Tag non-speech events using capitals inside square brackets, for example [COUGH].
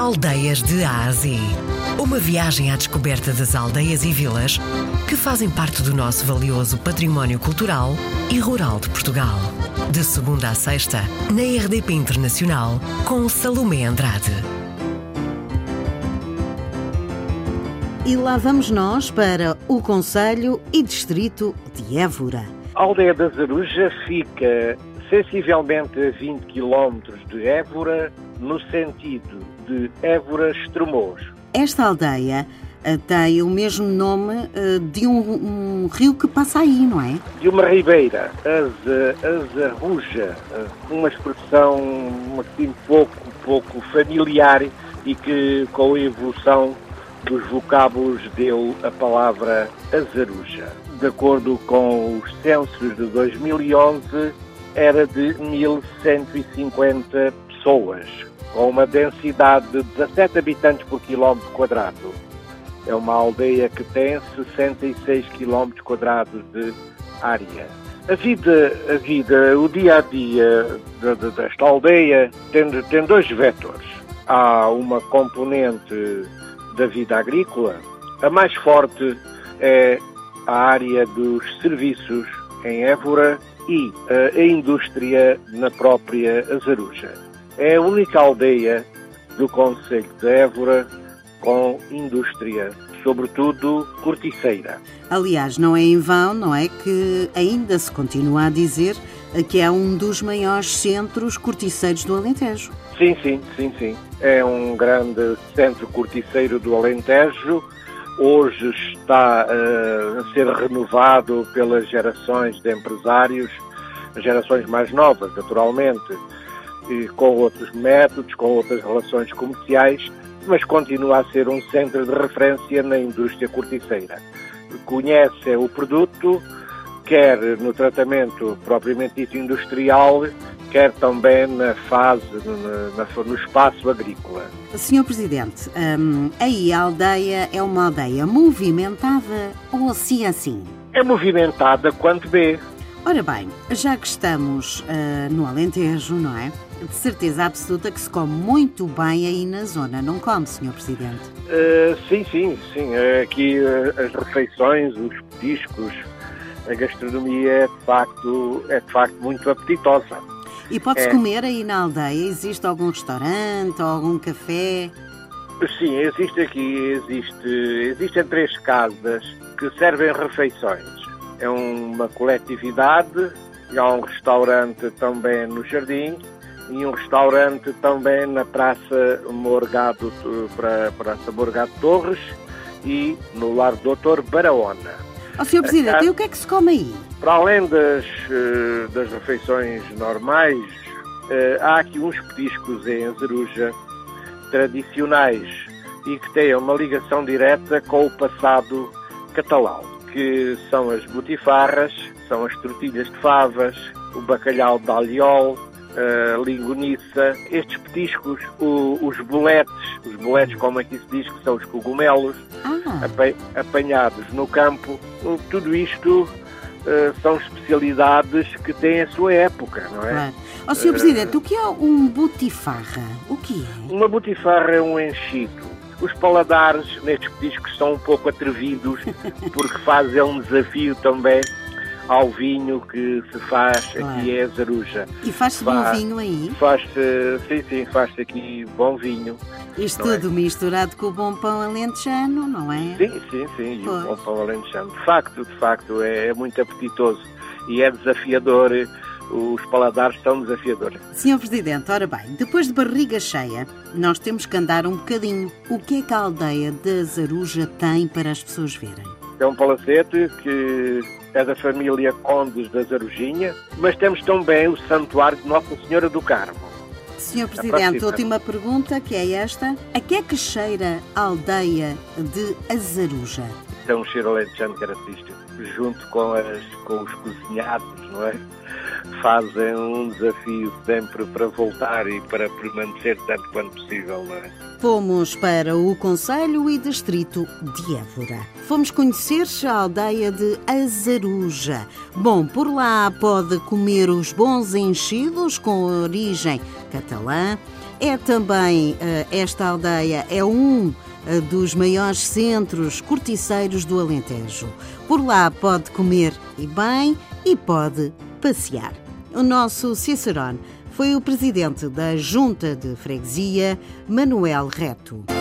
Aldeias de Ásia. Uma viagem à descoberta das aldeias e vilas que fazem parte do nosso valioso património cultural e rural de Portugal. De segunda a sexta, na RDP Internacional, com Salomé Andrade. E lá vamos nós para o Conselho e Distrito de Évora. A aldeia da Zaruja fica sensivelmente a 20 km de Évora, no sentido de Évora-Estremoz. Esta aldeia eh, tem o mesmo nome eh, de um, um rio que passa aí, não é? De uma ribeira, Azarruja, eh, uma expressão assim pouco, pouco familiar e que com a evolução dos vocábulos deu a palavra Azaruja. De acordo com os censos de 2011, era de 1.150 pessoas, com uma densidade de 17 habitantes por quilómetro quadrado. É uma aldeia que tem 66 quilómetros quadrados de área. A vida, a vida, o dia a dia desta aldeia tem, tem dois vetores. Há uma componente da vida agrícola. A mais forte é a área dos serviços em Évora e a indústria na própria Azaruja. É a única aldeia do Conselho de Évora com indústria, sobretudo corticeira. Aliás, não é em vão, não é, que ainda se continua a dizer que é um dos maiores centros corticeiros do Alentejo. Sim, sim, sim, sim. É um grande centro corticeiro do Alentejo. Hoje está uh, a ser renovado pelas gerações de empresários, gerações mais novas, naturalmente, com outros métodos, com outras relações comerciais, mas continua a ser um centro de referência na indústria corticeira. Conhece o produto, quer no tratamento propriamente dito industrial, quer também na fase, no, no espaço agrícola. Senhor Presidente, hum, aí a aldeia é uma aldeia movimentada ou assim assim? É movimentada quanto vê. Ora bem, já que estamos uh, no Alentejo, não é? De certeza absoluta que se come muito bem aí na zona, não come, Senhor Presidente? Uh, sim, sim, sim. Aqui uh, as refeições, os petiscos, a gastronomia é de facto, é de facto muito apetitosa. E pode-se é. comer aí na aldeia? Existe algum restaurante ou algum café? Sim, existe aqui, existe, existem três casas que servem refeições. É uma coletividade, há um restaurante também no jardim e um restaurante também na Praça Morgado, para Praça Morgado Torres e no Lar Doutor Baraona. Ó, oh, Sr. Presidente, e o que é que se come aí? Para além das, eh, das refeições normais, eh, há aqui uns petiscos em Azeruja tradicionais e que têm uma ligação direta com o passado catalão, que são as botifarras, são as tortilhas de favas, o bacalhau de alliol, a lingoniça, estes petiscos, o, os boletes, os boletes como aqui se diz que são os cogumelos, ah. apanhados no campo, tudo isto uh, são especialidades que têm a sua época, não é? Claro. Oh, Sr. Presidente, o que é um botifarra? O que é? Uma botifarra é um enchido. Os paladares nestes petiscos são um pouco atrevidos [LAUGHS] porque fazem um desafio também ao vinho que se faz claro. aqui é Zaruja. E faz-se bom vinho aí? Faz-se, sim, sim, faz-se aqui bom vinho. Isto tudo é? misturado com o bom pão alentejano, não é? Sim, sim, sim, e o bom pão alentejano. De facto, de facto, é, é muito apetitoso e é desafiador os paladares são desafiadores. Senhor Presidente, ora bem, depois de barriga cheia, nós temos que andar um bocadinho. O que é que a aldeia da Zaruja tem para as pessoas verem? É um palacete que é da família Condes da Zarujinha, mas temos também o Santuário de Nossa Senhora do Carmo. Senhor Presidente, última pergunta, que é esta. A que é que cheira a aldeia de Azaruja? É um cheiro alentejano característico, junto com, as, com os cozinhados, não é? Fazem um desafio sempre para voltar e para permanecer tanto quanto possível, não é? Fomos para o Conselho e Distrito de Évora. Fomos conhecer a aldeia de Azaruja. Bom, por lá pode comer os bons enchidos com origem catalã É também, eh, esta aldeia é um dos maiores centros corticeiros do Alentejo. Por lá pode comer e bem e pode passear. O nosso Cicerone foi o presidente da Junta de Freguesia, Manuel Reto.